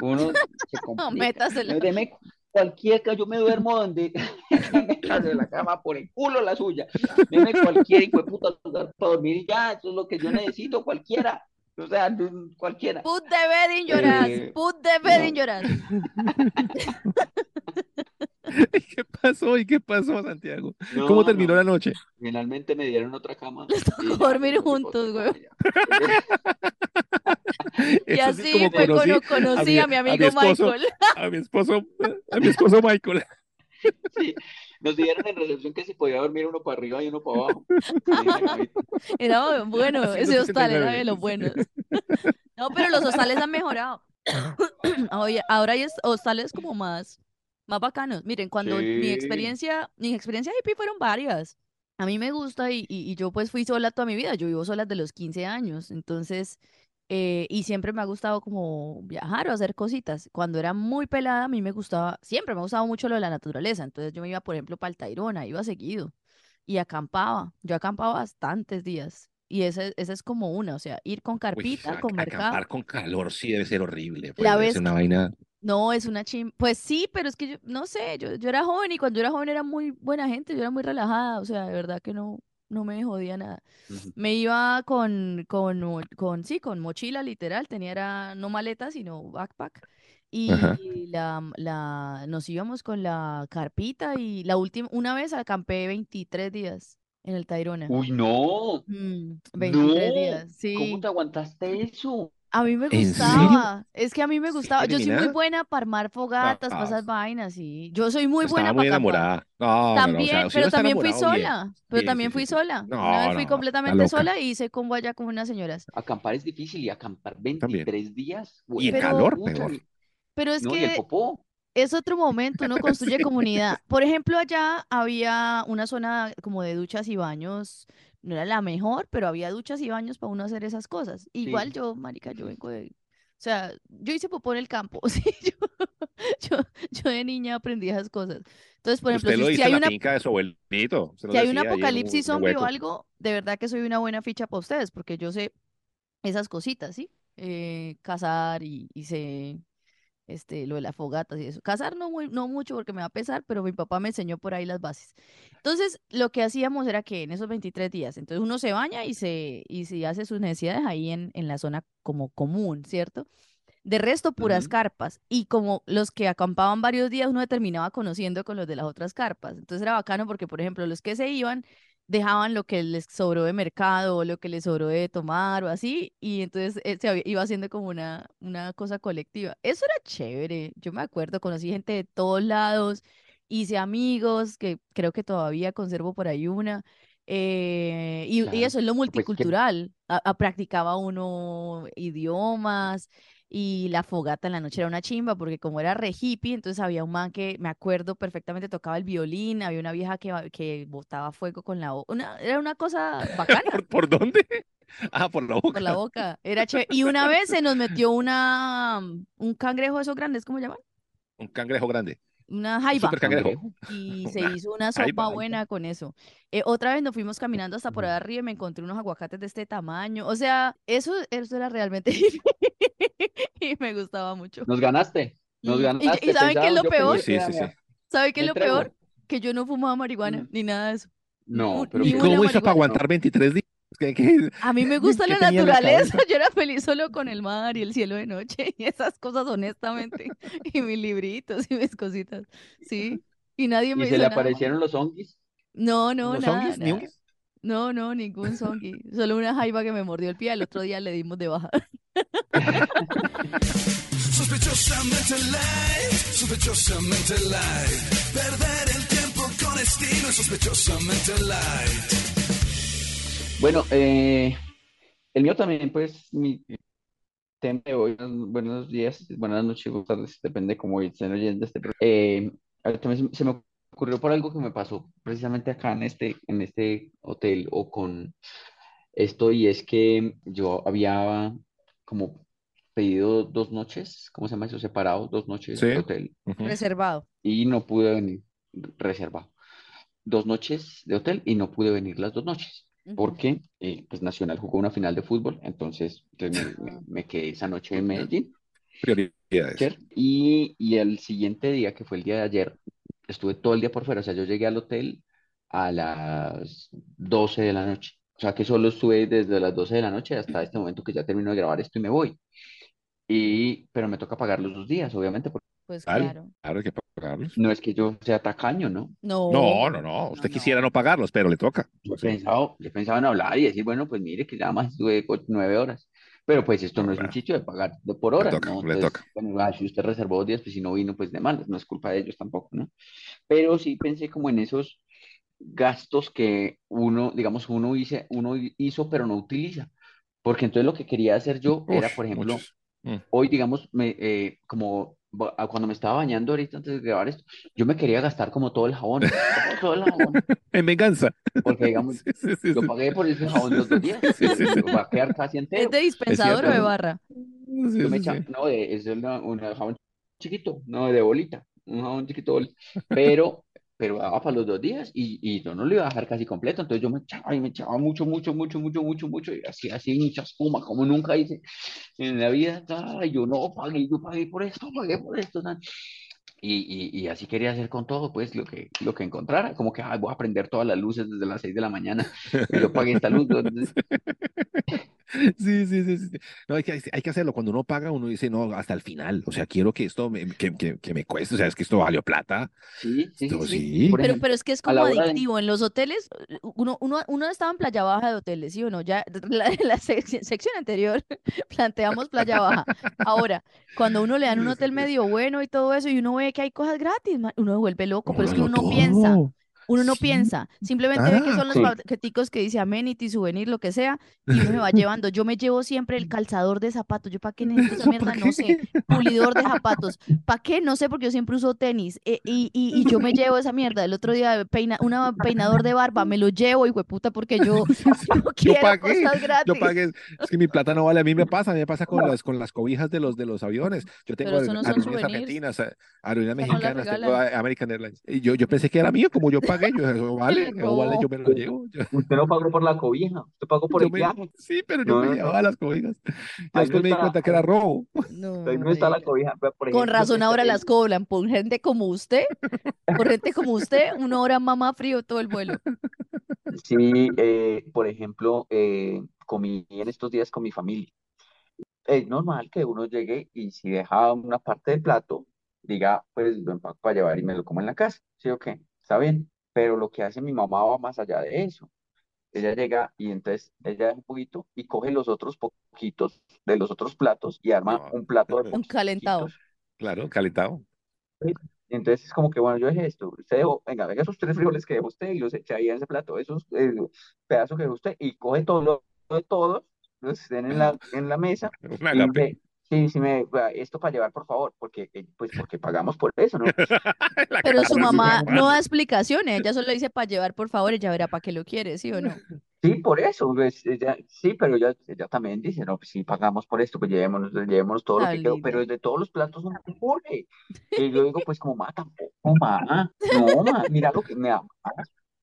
uno se No, complica. métasela. No, deme cualquier yo me duermo donde de la cama por el culo la suya. Deme cualquier hijo de puta lugar para dormir y ya, eso es lo que yo necesito, cualquiera. O sea, cualquiera. Put the bed in your ass. Eh, Put the bed no. in your ass. ¿Y qué pasó? ¿Y qué pasó, Santiago? No, ¿Cómo terminó no. la noche? Finalmente me dieron otra cama. Les tocó dormir juntos, güey. Y sí, así fue conocí como conocí a mi amigo esposo, Michael. a mi esposo, a mi esposo Michael. Sí, nos dijeron en recepción que si podía dormir uno para arriba y uno para abajo. Era bueno, Así ese hostal era 79. de los buenos. No, pero los hostales han mejorado. Oye, ahora hay es- hostales como más, más bacanos. Miren, cuando mi Sí. experiencia, mi experiencia hippie fueron varias. A mí me gusta y, y, y yo pues fui sola toda mi vida. Yo vivo sola desde los 15 años. Entonces, eh, y siempre me ha gustado como viajar o hacer cositas. Cuando era muy pelada, a mí me gustaba, siempre me ha gustado mucho lo de la naturaleza. Entonces yo me iba, por ejemplo, para el Tayrona, iba seguido y acampaba. Yo acampaba bastantes días. Y esa, esa es como una, o sea, ir con Uy, carpita, ac- con mercado. acampar con calor sí debe ser horrible. Pues, La vez ser una vaina. No, es una chim... Pues sí, pero es que yo, no sé, yo, yo era joven y cuando yo era joven era muy buena gente, yo era muy relajada, o sea, de verdad que no, no me jodía nada. Me iba con, con, con, sí, con mochila literal, tenía era no maleta, sino backpack. Ajá. Y la, la, nos íbamos con la carpita y la última, una vez acampé 23 días en el Tayrona. Uy, no, Mm, 23 no. días, ¿Cómo sí. te aguantaste eso? A mí me gustaba, es que a mí me gustaba, ¿Serio, yo soy muy buena para armar fogatas, para Ah, esas vainas, y yo soy muy estaba buena muy para acampar. enamorada. No, no, no. O También, sea, si uno pero también fui bien. sola, pero Sí, también sí, fui sí, sí. sola. No, Una vez fui no, completamente sola y hice combo allá con unas señoras. Acampar es difícil y acampar También. 23 días, Y en Pero, calor, peor. pero es no, y el que popó. es otro momento, uno construye Sí. comunidad. Por ejemplo, allá había una zona como de duchas y baños, no era la mejor, pero había duchas y baños para uno hacer esas cosas. Igual Sí. yo, marica, yo vengo de, o sea, yo hice popó en el campo, sí, yo, yo, yo de niña aprendí esas cosas. Entonces, por ejemplo, si, hay una, de su abuelito. Si hay un apocalipsis un zombie o algo, de verdad que soy una buena ficha para ustedes, porque yo sé esas cositas, ¿sí? Eh, cazar y, y sé este, lo de las fogatas y eso. Cazar no, muy, no mucho porque me va a pesar, pero mi papá me enseñó por ahí las bases. Entonces, lo que hacíamos era que en esos 23 días, entonces uno se baña y se, y se hace sus necesidades ahí en, en la zona como común, ¿cierto? De resto, puras carpas. Y como los que acampaban varios días, uno terminaba conociendo con los de las otras carpas. Entonces era bacano porque, por ejemplo, los que se iban dejaban lo que les sobró de mercado o lo que les sobró de tomar o así. Y entonces eh, se había- iba haciendo como una, una cosa colectiva. Eso era chévere. Yo me acuerdo, conocí gente de todos lados, hice amigos que creo que todavía conservo por ahí una. eh, y, eso es lo Pues que multicultural. A- a- practicaba uno idiomas y la fogata en la noche era una chimba, porque como era re hippie, entonces había un man que, me acuerdo perfectamente, tocaba el violín, había una vieja que, que botaba fuego con la boca, era una cosa bacana ¿Por, por dónde? Ah, por la boca. por la boca, era chévere. Y una vez se nos metió una, mm, un cangrejo de esos grandes, ¿cómo llaman? Un cangrejo grande. Una Un jaiba. Y se Una hizo una jaiba. sopa buena con eso. Eh, otra vez nos fuimos caminando hasta por allá arriba y me encontré unos aguacates de este tamaño. O sea, eso, eso era realmente y me gustaba mucho. Nos ganaste, nos y- ganaste. y ¿saben qué es lo peor? pensé Sí, que sí, sí. era- ¿Sabe qué es lo peor? Que yo no fumaba marihuana Mm. ni nada de eso. No, pero ni ¿Y una cómo hizo para aguantar 23 días? ¿Qué- qué- A mí me gusta la ¿Qué tenía en la naturaleza. Yo era feliz solo con el mar y el cielo de noche y esas cosas, honestamente. Y mis libritos y mis cositas. Sí. Y nadie me ¿Y se le nada. aparecieron los onguis? No, no, ¿Los nada, honguis? No, no, ningún zongi. Solo una jaiba que me mordió el pie. Al otro día le dimos de baja. Sospechosamente light, sospechosamente light. Perder el tiempo con estilo es sospechosamente light. Bueno, eh, el mío también, pues, mi tema de hoy, buenos días, buenas noches, buenas tardes, depende cómo estén oyendo este programa. Eh, se me ocurrió por algo que me pasó precisamente acá en este, en este hotel o con esto, y es que yo había como pedido dos noches, ¿cómo se llama eso? Separado, dos noches Sí. de hotel. Reservado. y no pude venir reservado. Dos noches de hotel y no pude venir las dos noches. Porque eh, pues Nacional jugó una final de fútbol, entonces, entonces me, me- me quedé esa noche en Medellín. Prioridades. Y, y el siguiente día, que fue el día de ayer, estuve todo el día por fuera, o sea, yo llegué al hotel a las 12 de la noche, o sea, que solo estuve desde las 12 de la noche hasta este momento que ya termino de grabar esto y me voy. Y, pero me toca pagar los dos días, obviamente, porque Pues claro. Claro, hay que pagarlos. no es que yo sea tacaño, ¿no? No. No, no, no. Usted no. quisiera no pagarlos, pero le toca. Yo he Sí. pensado, yo he pensado en hablar y decir, bueno, pues mire que ya más estuve nueve horas. Pero pues esto No, no es un sitio de pagar de por Le hora, toca, ¿no? le toca. bueno, ah, si usted reservó dos días, pues si no vino, pues de malas, no es culpa de ellos tampoco, ¿no? Pero sí pensé como en esos gastos que uno, digamos, uno hice, uno hizo, pero no utiliza. Porque entonces lo que quería hacer yo era, por ejemplo, muchos. Mm. hoy, digamos, me, eh, como cuando me estaba bañando ahorita antes de grabar esto, yo me quería gastar como todo el jabón, todo, el jabón, En venganza. porque digamos, Sí, sí, sí, yo pagué por ese jabón los dos días, Sí, sí, sí. va a quedar casi ¿Es entero. de dispensador o de barra? Sí, Yo me sí. no, es una jabón chiquito, no de bolita, un jabón chiquito de bolita, pero, pero daba para los dos días y, y yo no lo iba a dejar casi completo, entonces yo me echaba y me echaba mucho, mucho, mucho, mucho, mucho, mucho y hacía así mucha espuma, como nunca hice en la vida, ay, yo no pagué, yo pagué por esto, pagué por esto. Y, y, y así quería hacer con todo, pues lo que, lo que encontrara, como que voy a prender todas las luces desde las 6 de la mañana, y yo pagué esta luz, entonces, Sí, sí, sí, sí. No, hay que, hay que hacerlo. Cuando uno paga, uno dice, no, hasta el final. O sea, quiero que esto me, que, que, que me cueste. O sea, es que esto valió plata. sí, sí, sí, Esto sí. sí. Por Pero, ejemplo, pero es que es como hora de, adictivo. En los hoteles, uno, uno, uno estaba en playa baja de hoteles, ¿sí o no? Ya la, en la sec- sección anterior planteamos playa baja. Ahora, cuando uno le dan un hotel medio bueno y todo eso, y uno ve que hay cosas gratis, uno se vuelve loco, pero es que uno no piensa. Uno no Sí. piensa, simplemente ve que Ah, son los sí, paqueticos que dice amenity, souvenir, lo que sea, y uno se va llevando. Yo me llevo siempre el calzador de zapatos. ¿Yo para qué necesito esa ¿Eso mierda? No sé. Pulidor de zapatos. ¿Para qué? No sé, porque yo siempre uso tenis. eh, y, y, y yo me llevo esa mierda. El otro día, peina, una peinador de barba, me lo llevo, y puta, porque yo, yo Yo quiero pagué, cosas yo gratis. pagué. Es que mi plata no vale. A mí me pasa, a mí me pasa con las, con las cobijas de los, de los aviones. Yo tengo no argentinas, a- aerolíneas Eso no las mexicanas, tengo American Airlines. Y yo, yo pensé que era mío, como yo pagué. Yo, eso Se vale, le eso vale, yo me lo llevo. Yo, usted no pagó por la cobija, usted pagó por yo el me, viaje. sí, pero yo No, me no, llevaba no. las cobijas. No después me di cuenta que era robo. No, ahí no está la cobija. Por Con ejemplo, razón esta- ahora las cobran. Por gente como usted, por gente como usted, una hora mamá frío todo el vuelo. sí, eh, por ejemplo, eh, comí en estos días con mi familia. Es normal que uno llegue y si deja una parte del plato, diga, pues lo empaco para llevar y me lo como en la casa. ¿Sí o qué? Está bien. Pero lo que hace mi mamá va más allá de eso. Ella llega y entonces ella deja un poquito y coge los otros poquitos de los otros platos y arma No. un plato de Un poquitos. calentado. Claro, calentado. Y entonces es como que, bueno, yo dejé esto, usted dejó, venga, venga esos tres frijoles que dejó usted y los echa ahí en ese plato, esos eh, pedazos que dejó usted y coge todo lo de todos, los estén en la, en la mesa Un y. sí, sí, me, esto para llevar, por favor, porque, eh, pues porque pagamos por eso, ¿no? Pero su mamá mamá. no da explicaciones, ella solo dice para llevar, por favor, ella verá para qué lo quiere, ¿sí o no? Sí, por eso, pues, ella, sí, pero ella, ella también dice, no, pues sí, pagamos por esto, pues llevémonos, llevémonos todo lo que quedó, pero de todos los platos no me pone. Y yo digo, pues como, ma, tampoco, ma, no, ma, mira lo que me ama.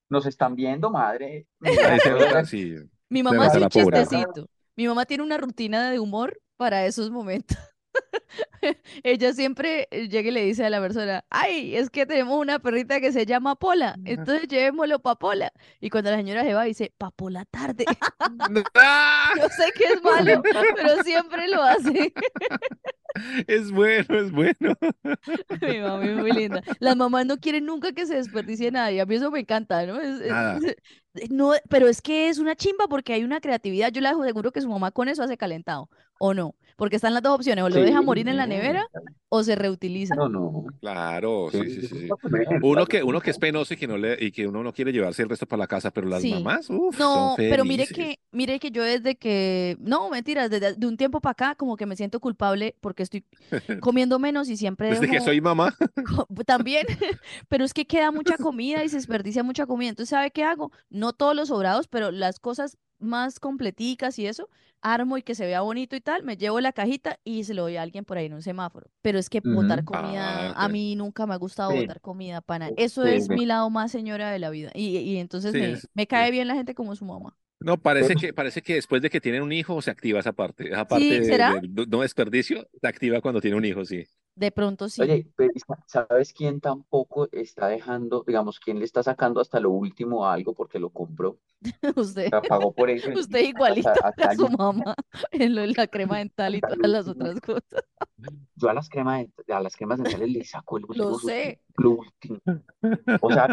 Nos están viendo, madre. Mira, la- sí. Mi mamá hace un chistecito. Mi mamá tiene una rutina de humor para esos momentos. Ella siempre eh, llega y le dice a la persona, ay, es que tenemos una perrita que se llama Pola, entonces llevémoslo pa' Pola. Y cuando la señora se va, dice, pa' Pola tarde. Yo sé que es malo, pero siempre lo hace. Es bueno, es bueno. Mi mamá es muy linda. Las mamás no quieren nunca que se desperdicie nada y a mí eso me encanta, ¿no? Es- es- no, pero es que es una chimba porque hay una creatividad. Yo le aseguro que su mamá con eso hace calentado, ¿o no? Porque están las dos opciones, o lo Sí, deja morir en la nevera o se reutiliza. No, no. Claro, sí, sí, sí, Uno que, uno que es penoso y que no le, y que uno no quiere llevarse el resto para la casa, pero las Sí. mamás, uff, No, son pero mire que, mire que yo desde que, no, mentiras, desde de un tiempo para acá como que me siento culpable porque estoy comiendo menos y siempre Desde que soy mamá, También, pero es que queda mucha comida y se desperdicia mucha comida. Entonces, ¿sabe qué hago? No todos los sobrados, pero las cosas más completicas y eso, armo y que se vea bonito y tal, me llevo la cajita y se lo doy a alguien por ahí en un semáforo. Pero es que botar comida, Ah, a mí nunca me ha gustado Sí. botar comida, pana. Eso Sí, es sí. mi lado más señora de la vida. Y, y entonces me, cae bien la gente como su mamá. no, parece que, parece que después de que tienen un hijo se activa esa parte. Esa parte de no desperdicio se activa cuando tiene un hijo, sí. De pronto sí. Oye, pero sa- ¿sabes quién tampoco está dejando, digamos, quién le está sacando hasta lo último a algo porque lo compró? Usted, sea, pagó por eso. usted igualito a su mamá en lo de la crema dental y todas las otras cosas. Yo a las cremas, a las cremas dentales le saco el Lo último sé. suspiro, lo último. O sea,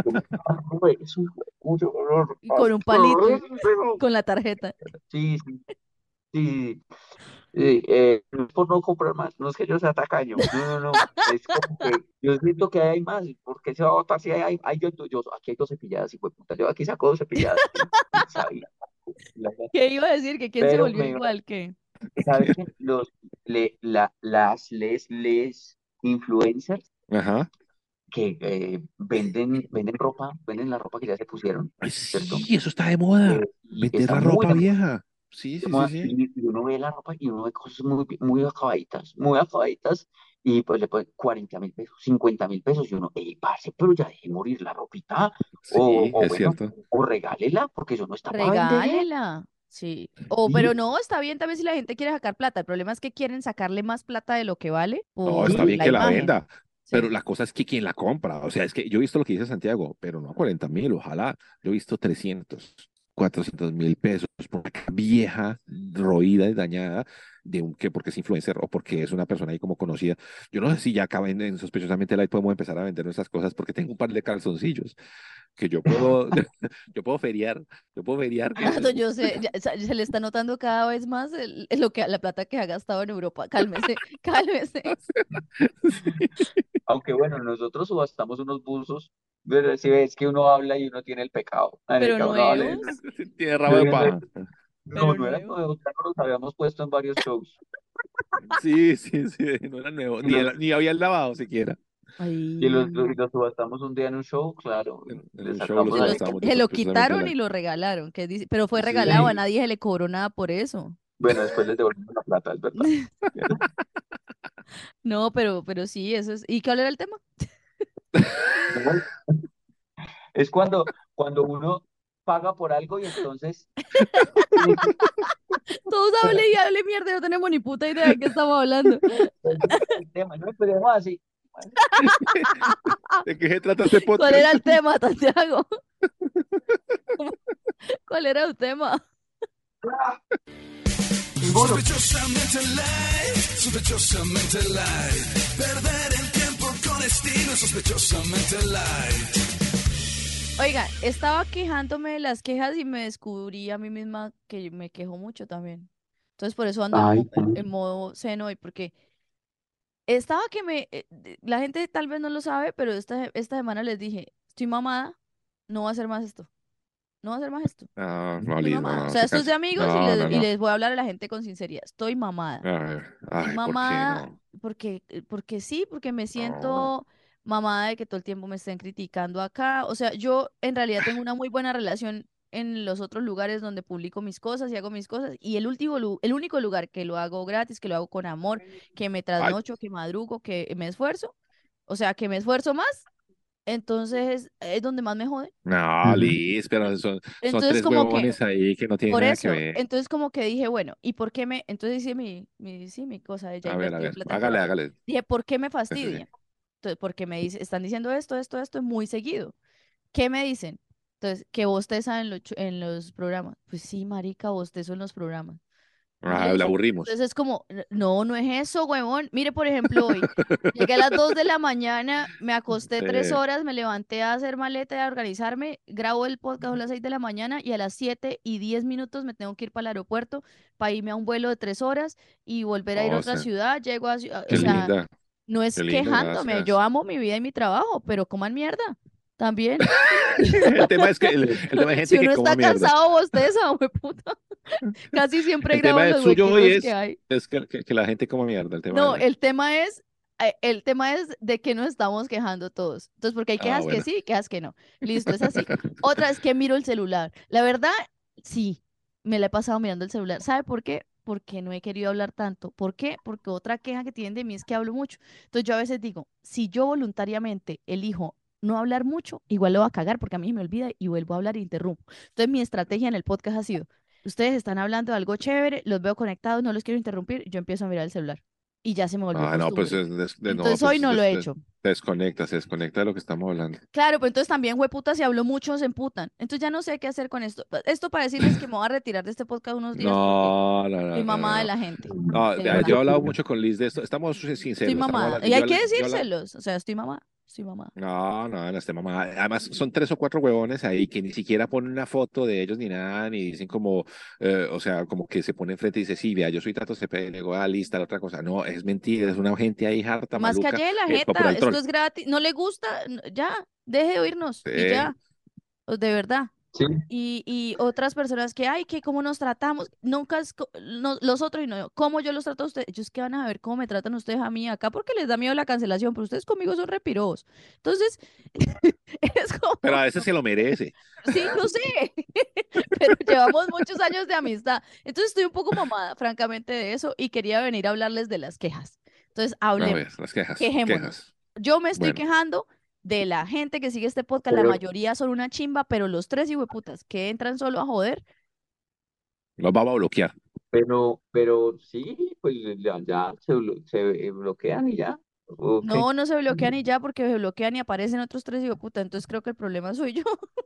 dolor. Y con un palito, con la tarjeta. Sí, sí, sí. Sí, eh, no es por no comprar más, no es que yo sea tacaño, no, no, no, es como que yo siento que hay más, ¿por qué se va a botar si hay, hay yo, yo, aquí hay dos cepilladas y puta, yo aquí saco dos cepilladas, ¿Qué iba a decir? ¿Que quién se volvió me- igual? que ¿Sabes qué? Los, le, la, las, les, les influencers Ajá. que eh, venden, venden ropa, venden la ropa que ya se pusieron, Ay, ¿cierto? sí, eso está de moda. Eh, está la ropa vieja. Sí, sí, sí, sí. y, uno ve la ropa y uno ve cosas muy, muy acabaditas, muy acabaditas, y pues le ponen 40 mil pesos, 50 mil pesos, y uno, ey, parce, pero ya deje morir la ropita, o, Sí, o es bueno, cierto. o regálela, porque eso no está para vender. regálela. Sí. O, Sí. pero no, está bien también si la gente quiere sacar plata. El problema es que quieren sacarle más plata de lo que vale No, por está bien la que la imagen. venda, Sí. pero la cosa es que quien la compra, o sea, es que yo he visto lo que dice Santiago, pero no 40 mil, ojalá. Yo he visto 300, 400 mil pesos por vieja, roída y dañada de un que porque es influencer o porque es una persona ahí como conocida. Yo no sé si ya acá en, en sospechosamente light podemos empezar a vender nuestras cosas porque tengo un par de calzoncillos que yo puedo, yo puedo feriar, yo puedo feriar. Ah, no, yo sé, ya- se le está notando cada vez más el- lo que, la plata que ha gastado en Europa. Cálmese, cálmese. Aunque bueno, nosotros subastamos unos buzos, pero si ves que uno habla y uno tiene el pecado, Pero nuevos. Tiene rabo de paja. No, Pero no eran nuevos. nuevos, ya nos los habíamos puesto en varios shows. Sí, sí, sí, no era nuevo, ni, el- ni había lavado siquiera. Y los, los, los subastamos un día en un show, claro. En- en un show los Se lo, se quitaron y lo regalaron. que dice, pero fue Sí. regalado, a nadie se le cobró nada por eso. Bueno, después les devolvemos la plata, es verdad. No, pero, pero sí, eso es. ¿Y cuál era el tema? Es cuando, cuando uno paga por algo y entonces Todos hable y hable mierda, no tenemos ni puta idea de qué estamos hablando. el tema, no esperemos así. ¿De qué se trata este podcast? ¿Cuál era el tema, Santiago? ¿Cuál era el tema? Sospechosamente light, sospechosamente light. Perder el tiempo con estilo, sospechosamente light. Oiga, estaba quejándome de las quejas y me descubrí a mí misma que me quejo mucho también. Entonces por eso ando en modo zen hoy, porque estaba que me... eh, La gente tal vez no lo sabe, pero esta, esta semana les dije, estoy mamada, no voy a hacer más esto. No voy a hacer más esto. No, no, Estoy no, mamada. no, O sea, se esto es de amigos y les, no, y no. les voy a hablar a la gente con sinceridad. Estoy mamada. Ay, ay, ¿por qué mamada no? porque, porque sí, porque me siento mamada de que todo el tiempo me estén criticando acá. O sea, yo en realidad tengo una muy buena relación en los otros lugares donde publico mis cosas y hago mis cosas. Y el último, lu- el único lugar que lo hago gratis, que lo hago con amor, que me trasnocho, que madrugo, que me esfuerzo, o sea, que me esfuerzo más, entonces es donde más me jode. No, Liz, pero son, son Entonces, tres como que- huevones ahí que no tienen Por nada eso, que ver. entonces como que dije, bueno, ¿y por qué me? Entonces hice mi, mi, sí, mi cosa de ya A ver, a ver, hágale, hágale. Dije, ¿por qué me sí. Entonces, porque me dice, están diciendo esto, esto, esto muy seguido. ¿Qué me dicen? Entonces, que bosteza en, los chu- en los programas. Pues sí, marica, bostezo en los programas. Ah, la aburrimos. Entonces es como, "N- no, no es eso, huevón. Mire, por ejemplo, hoy llegué a las 2 de la mañana, me acosté tres Sí. horas, me levanté a hacer maleta y a organizarme, grabo el podcast a las 6 de la mañana y a las 7 y 10 minutos me tengo que ir para el aeropuerto para irme a un vuelo de tres horas y volver a ir a Oh, otra sí. ciudad. Llego a, Qué o sea, linda. No es lindo, quejándome, gracias. yo amo mi vida y mi trabajo, pero coman mierda también. El tema es que el, el tema de gente Si que uno coma está cansado, bosteza, puta. Casi siempre tema los suyo hoy es, que hay. es que, que- que la gente coma mierda. El tema No, de- el tema es, eh, el tema es de que nos estamos quejando todos. Entonces, porque hay Ah, quejas que bueno. sí, quejas que no. Listo, es así. Otra es que miro el celular. La verdad, sí, me la he pasado mirando el celular. ¿Sabe por qué? Porque no he querido hablar tanto. ¿Por qué? Porque otra queja que tienen de mí es que hablo mucho. Entonces, yo a veces digo, si yo voluntariamente elijo no hablar mucho, igual lo voy a cagar porque a mí me olvida y vuelvo a hablar e interrumpo. Entonces, mi estrategia en el podcast ha sido, ustedes están hablando de algo chévere, los veo conectados, no los quiero interrumpir, yo empiezo a mirar el celular. Y ya se me volvió Ah, no, pues es no, Entonces pues hoy no lo he hecho. des- desconecta, se desconecta de lo que estamos hablando. Claro, pero entonces también, hueputa, si hablo mucho, se emputan. Entonces ya no sé qué hacer con esto. Esto para decirles que me voy a retirar de este podcast unos días No, no, no, soy mamá no, de la gente. No, yo he hablado mucho con Liz de esto. Estamos sinceros. Estoy mamá. Y hay que decírselos. O sea, estoy mamá. Estoy mamá. No, no, no esté mamá. Además, son tres o cuatro huevones ahí que ni siquiera ponen una foto de ellos ni nada, ni dicen como, eh, o sea, como que se pone enfrente y dice, sí, vea, yo soy Tato CP, le digo, ah, lista, la otra cosa. No, es mentira, es una gente ahí harta, Más maluca, calle de la eh, jeta. Esto es gratis. No le gusta. Ya. Deje de oírnos. Y Sí. ya. Pues de verdad. Sí. Y, y otras personas que, ay, que cómo nos tratamos, nunca es no- los otros y no cómo yo los trato a ustedes, ellos que van a ver cómo me tratan ustedes a mí acá porque les da miedo la cancelación, pero ustedes conmigo son repiros. Entonces, es como, Pero a veces se lo merece. sí, yo sé, pero llevamos muchos años de amistad. Entonces estoy un poco mamada, francamente, de eso y quería venir a hablarles de las quejas. Entonces, hablemos. ver, las quejas. Quejémonos. Quejas. Yo me estoy Bueno. quejando de la gente que sigue este podcast, la mayoría son una chimba, pero los tres hijueputas que entran solo a joder, Los vamos a bloquear. Pero, pero sí, pues ya, ya se, se bloquean y ya. no, no se bloquean y ya porque se bloquean y aparecen otros tres hijueputas, entonces creo que el problema soy yo.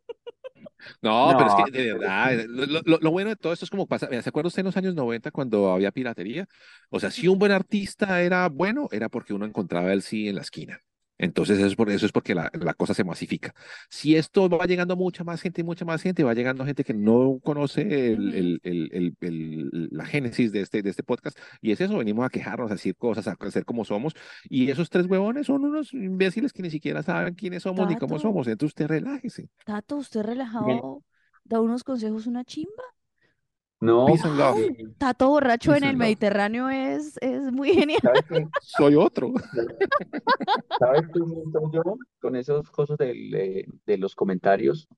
No, pero es que de verdad, lo, lo- lo bueno de todo esto es como pasa, ¿se acuerda usted en los años 90 cuando había piratería? O sea, si un buen artista era bueno, era porque uno encontraba el sí en la esquina. Entonces eso es, por, eso es porque la, la cosa se masifica. Si esto va llegando mucha más gente y mucha más gente, va llegando gente que no conoce el, el- el- la génesis de este, de este podcast. Y es eso, venimos a quejarnos, a decir cosas, a ser como somos. Y esos tres huevones son unos imbéciles que ni siquiera saben quiénes somos ni cómo somos. Entonces usted relájese. Tato, usted relajado da unos consejos, una chimba. No. Peace and love. eh, Tato borracho en el. Mediterráneo es, es muy genial. Soy otro. ¿Sabes qué siento yo con esas cosas del, de los comentarios?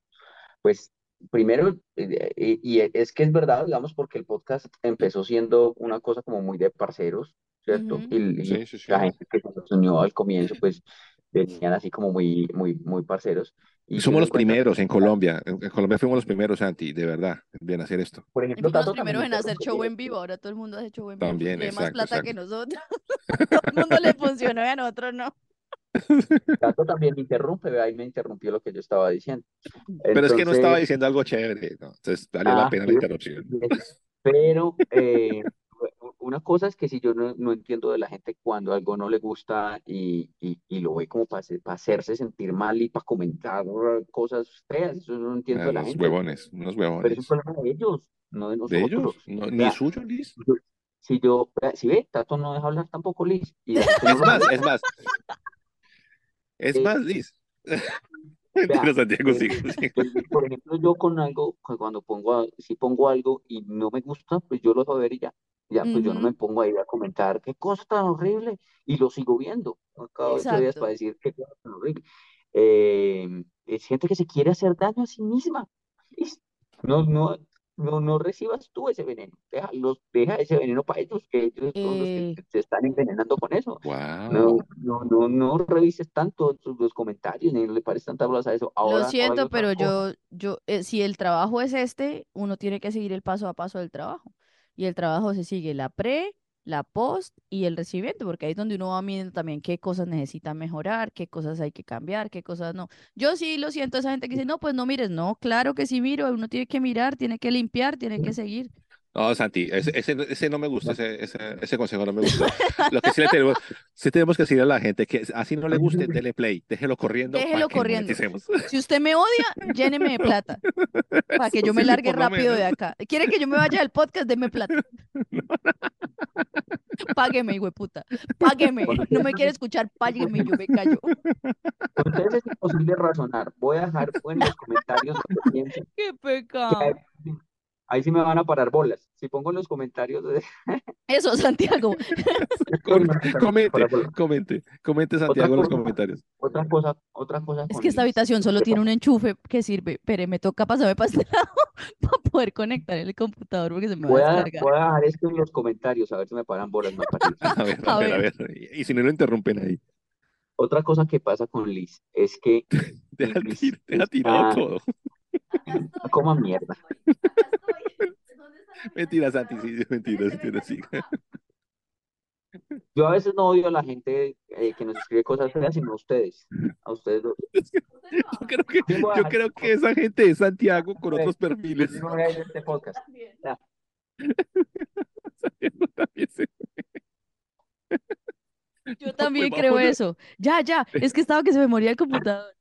Pues primero, eh, eh, y es que es verdad, digamos, porque el podcast empezó siendo una cosa como muy de parceros, ¿cierto? Y, y Sí, sí, sí. la gente que se nos unió al comienzo, pues venían así como muy, muy, muy parceros. Y Somos los primeros en Colombia. En, en Colombia fuimos los primeros, Santi, de verdad, en hacer esto. Por ejemplo, Fuimos los Tato también primeros en hacer show en vivo, ahora todo el mundo hace show en vivo. También, Tiene más exacto, plata que exacto. nosotros. Todo el mundo le funcionó y a nosotros no. Tato también me interrumpe, vea, ahí me interrumpió lo que yo estaba diciendo. Pero es que no estaba Entonces, diciendo algo chévere, ¿no? Entonces, la Ah, pena la interrupción. Pero eh, una cosa es que si yo no, no entiendo de la gente cuando algo no le gusta y, y, y lo ve como para, hacerse sentir mal y para comentar cosas feas, eso no entiendo Ah, de la gente. huevones, unos Pero es un huevones. problema de ellos, no de ¿De ellos? nosotros. No, O ni sea, suyo, Liz. si yo, si ve, Tato no deja hablar tampoco Liz. Y Es más, es más. Es Eh, más, Liz. Mentira, Santiago, eh, sigue. pues, por ejemplo, yo con algo, cu- cuando pongo, si pongo algo y no me gusta, pues yo lo dejo ver y ya. Ya, pues yo no me pongo ahí a comentar qué cosa tan horrible y lo sigo viendo cada ocho días para decir qué cosa tan horrible. Eh, es gente que se quiere hacer daño a sí misma. No, no, no, no recibas tú ese veneno. Deja, los, deja ese veneno para ellos, que ellos son los que Eh, se están envenenando con eso. No, Wow. no, no, no revises tanto los comentarios, ni le pares tanta bolas a eso. Lo Ahora, siento, pero yo, yo, eh, si el trabajo es este, uno tiene que seguir el paso a paso del trabajo. Y el trabajo se sigue la pre, la post y el recibimiento, porque ahí es donde uno va midiendo también qué cosas necesitan mejorar, qué cosas hay que cambiar, qué cosas no. Yo sí lo siento, esa gente que dice, no, pues no mires, no, claro que sí miro, uno tiene que mirar, tiene que limpiar, tiene que seguir. No, Santi, ese, ese, ese no me gusta, ese, ese, ese consejo no me gustó. Lo que sí le tenemos, sí tenemos que decirle a la gente que así no le guste, dele play, déjelo corriendo Déjelo corriendo. Si usted me odia, lléneme de plata, para que Eso yo me sí, largue rápido de acá. ¿Quiere que yo me vaya del podcast? Deme plata. Págueme, puta. Págueme. No me quiere escuchar, págueme yo me callo. Ustedes es imposible razonar. Voy a dejar en los comentarios Qué que pecado. Ahí sí me van a parar bolas. Si pongo en los comentarios, Eso, Santiago. Comente, comente, comente Santiago en los comentarios. otra cosa, otra cosa Es que esta Liz. habitación solo ¿Qué tiene un enchufe que sirve. Pero me toca pasarme para este lado para poder conectar el computador porque se me va Voy a a, descargar. voy a dejar esto en los comentarios, a ver si me paran bolas. A ver, a A ver, a ver. ver. Y si no lo interrumpen ahí, Otra cosa que pasa con Liz es que deja, Liz deja tirado todo. no coma mierda. Mentira, Santi, sí, mentira, mentira, sí. Yo a veces no odio a la gente eh, que nos escribe cosas feas, sino a ustedes. A ustedes dos. Yo creo que, yo creo esa gente es Santiago con otros perfiles. digo, "Vea, este podcast". Ya. Santiago también se- Yo No, también pues creo eso. Ya, ya. Es que estaba que se me moría el computador.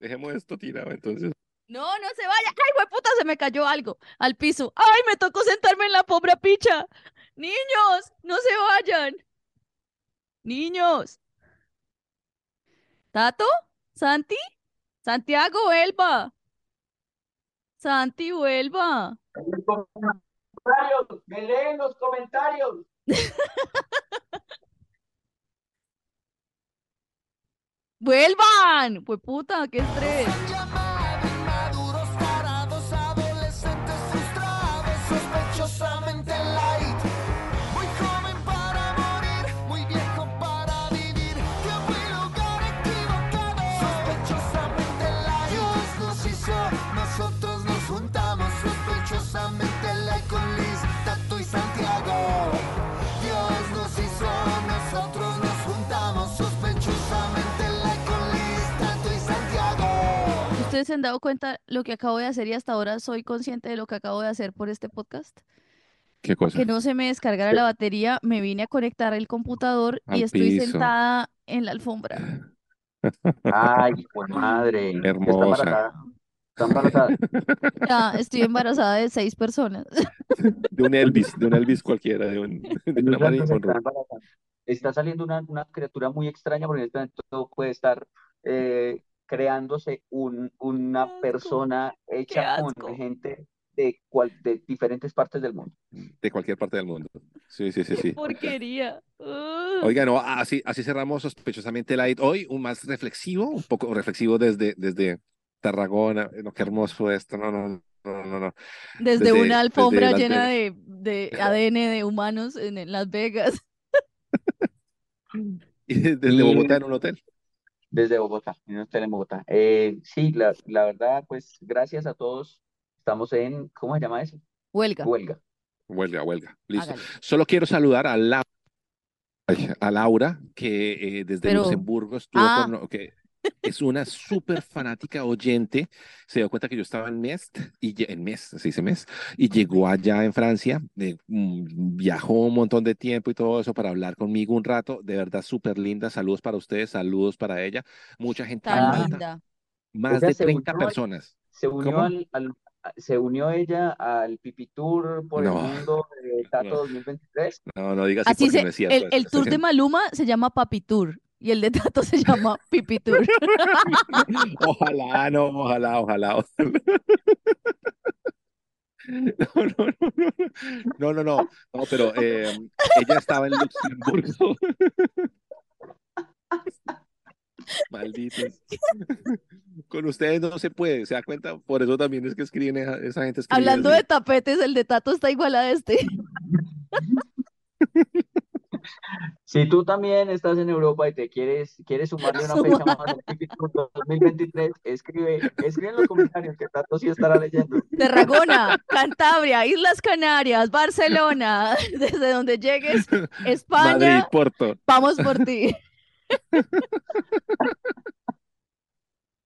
Dejemos esto tirado, entonces. No, no se vaya. Ay, puta, se me cayó algo al piso. Ay, me tocó sentarme en la pobre picha. Niños, no se vayan. Niños. ¿Tato? ¿Santi? Santiago, Elba. Santi, vuelva. Comentarios, me leen los comentarios. ¡Vuelvan! Pues puta, qué estrés. ¿Ustedes se han dado cuenta lo que acabo de hacer y hasta ahora soy consciente de lo que acabo de hacer por este podcast? ¿Qué cosa? Que no se me descargara la batería, me vine a conectar el computador y estoy piso. sentada en la alfombra. Ay, de madre. Está Hermosa. embarazada. Está embarazada. Ya, estoy embarazada de seis personas. De un Elvis, de un Elvis cualquiera, de, un, de una Está embarazada. Está saliendo una, una criatura muy extraña porque en este momento puede estar eh, creándose un, una asco. persona hecha con gente de, cual, de diferentes partes del mundo. De cualquier parte del mundo. Sí, sí, sí, ¡Qué sí. porquería! Ugh. Oiga, no, así, así cerramos sospechosamente light. Hoy un más reflexivo, un poco reflexivo desde, desde Tarragona. No, qué hermoso esto. No, no, no, no, no. Desde desde- una alfombra desde llena de, de ADN de humanos en, en Las Vegas. Y desde Bogotá en un hotel. Desde Bogotá, en un hotel en Bogotá. Eh, sí, la, la verdad, pues gracias a todos. Estamos en, ¿cómo se llama eso? Huelga. Huelga. Huelga, huelga. Listo. Hágale. Solo quiero saludar a, La- ay, a Laura, que eh, desde Pero- Luxemburgo estuvo Ah. con, que es una súper fanática oyente. Se dio cuenta que yo estaba en Mest, y, en Mes, se dice Mes, y llegó allá en Francia, eh, mm, viajó un montón de tiempo y todo eso para hablar conmigo un rato. De verdad, súper linda. Saludos para ustedes, saludos para ella. Mucha gente en Tan Ah. Linda. más Ella de se 30 unió al- personas. Se unió al, al- se unió ella al Pipi Tour por No. el mundo de Tato No. 2023. No, no digas así Así se, no es cierto. el, el tour de Maluma se llama Papi Tour y el de Tato se llama Pipi Tour. Ojalá, no, ojalá, ojalá. ojalá. No, no, no, no, no, no, no, no, pero eh, ella estaba en Luxemburgo. Malditos. Con ustedes no se puede, se da cuenta, por eso también es que escriben esa, esa gente escribe Hablando así. de tapetes, el de Tato está igual a este. Si tú también estás en Europa y te quieres, quieres sumarle una fecha más al Pipi Tour 2023, escribe, escribe en los comentarios que Tato sí estará leyendo. Tarragona, Cantabria, Islas Canarias, Barcelona, desde donde llegues, Madrid, España, Porto. vamos por ti.